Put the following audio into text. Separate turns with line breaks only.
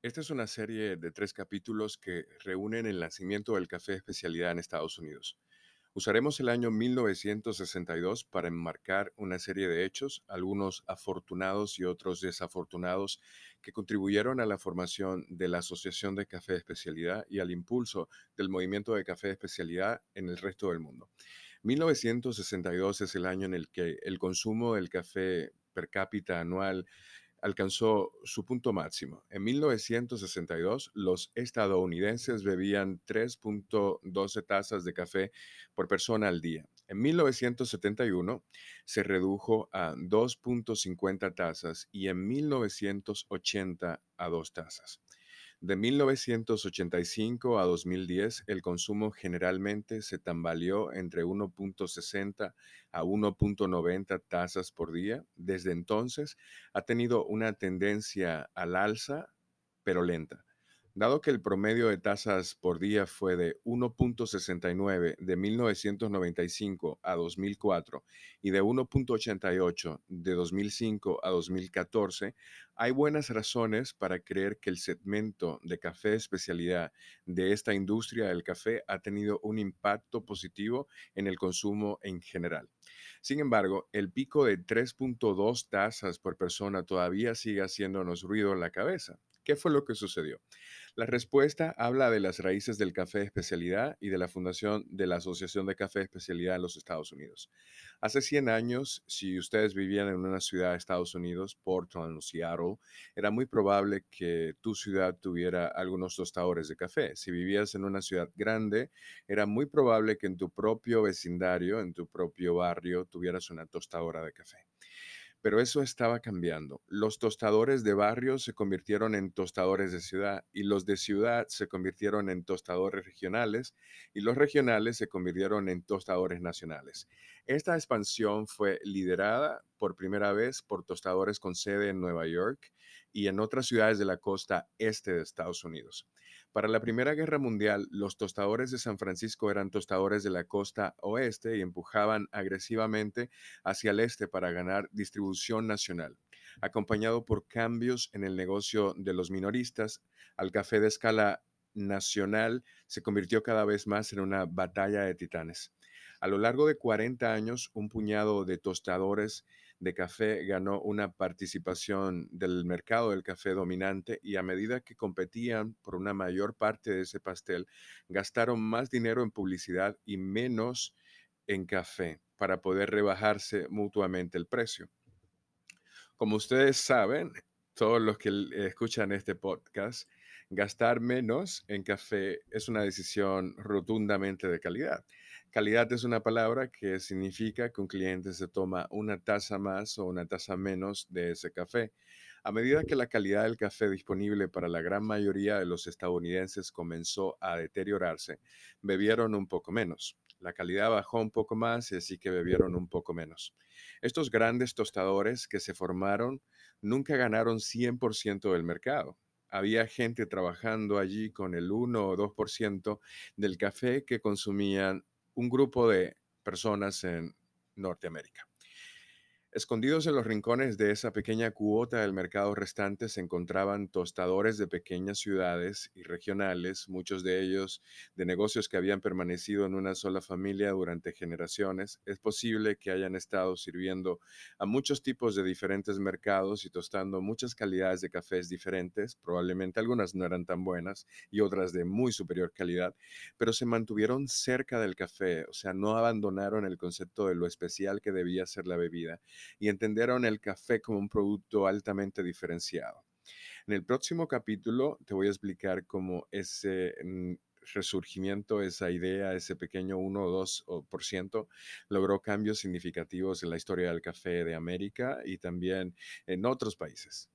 Esta es una serie de tres capítulos que reúnen el nacimiento del café especialidad en Estados Unidos. Usaremos el año 1962 para enmarcar una serie de hechos, algunos afortunados y otros desafortunados, que contribuyeron a la formación de la Asociación de Café Especialidad y al impulso del movimiento de café especialidad en el resto del mundo. 1962 es el año en el que el consumo del café per cápita anual alcanzó su punto máximo. En 1962, los estadounidenses bebían 3.12 tazas de café por persona al día. En 1971 se redujo a 2.50 tazas y en 1980 a 2 tazas. De 1985 a 2010, el consumo generalmente se tambaleó entre 1.60 a 1.90 tazas por día. Desde entonces, ha tenido una tendencia al alza, pero lenta. Dado que el promedio de tasas por día fue de 1.69 de 1995 a 2004 y de 1.88 de 2005 a 2014, hay buenas razones para creer que el segmento de café especialidad de esta industria del café ha tenido un impacto positivo en el consumo en general. Sin embargo, el pico de 3.2 tazas por persona todavía sigue haciéndonos ruido en la cabeza. ¿Qué fue lo que sucedió? La respuesta habla de las raíces del café de especialidad y de la fundación de la Asociación de Café de Especialidad en los Estados Unidos. Hace 100 años, si ustedes vivían en una ciudad de Estados Unidos, Portland o Seattle, era muy probable que tu ciudad tuviera algunos tostadores de café. Si vivías en una ciudad grande, era muy probable que en tu propio vecindario, en tu propio barrio, tuvieras una tostadora de café. Pero eso estaba cambiando. Los tostadores de barrio se convirtieron en tostadores de ciudad y los de ciudad se convirtieron en tostadores regionales y los regionales se convirtieron en tostadores nacionales. Esta expansión fue liderada por primera vez por tostadores con sede en Nueva York y en otras ciudades de la costa este de Estados Unidos. Para la Primera Guerra Mundial, los tostadores de San Francisco eran tostadores de la costa oeste y empujaban agresivamente hacia el este para ganar distribución nacional. Acompañado por cambios en el negocio de los minoristas, al café de escala nacional se convirtió cada vez más en una batalla de titanes. A lo largo de 40 años, un puñado de tostadores de café ganó una participación del mercado del café dominante y a medida que competían por una mayor parte de ese pastel, gastaron más dinero en publicidad y menos en café para poder rebajarse mutuamente el precio. Como ustedes saben, todos los que escuchan este podcast, gastar menos en café es una decisión rotundamente de calidad. Calidad es una palabra que significa que un cliente se toma una taza más o una taza menos de ese café. A medida que la calidad del café disponible para la gran mayoría de los estadounidenses comenzó a deteriorarse, bebieron un poco menos. La calidad bajó un poco más y así que bebieron un poco menos. Estos grandes tostadores que se formaron nunca ganaron 100% del mercado había gente trabajando allí con el 1 o 2% del café que consumían un grupo de personas en Norteamérica. Escondidos en los rincones de esa pequeña cuota del mercado restante se encontraban tostadores de pequeñas ciudades y regionales, muchos de ellos de negocios que habían permanecido en una sola familia durante generaciones. Es posible que hayan estado sirviendo a muchos tipos de diferentes mercados y tostando muchas calidades de cafés diferentes. Probablemente algunas no eran tan buenas y otras de muy superior calidad, pero se mantuvieron cerca del café, o sea, no abandonaron el concepto de lo especial que debía ser la bebida y entendieron el café como un producto altamente diferenciado. En el próximo capítulo te voy a explicar cómo ese mm, resurgimiento, esa idea, ese pequeño 1 o 2% logró cambios significativos en la historia del café de América y también en otros países.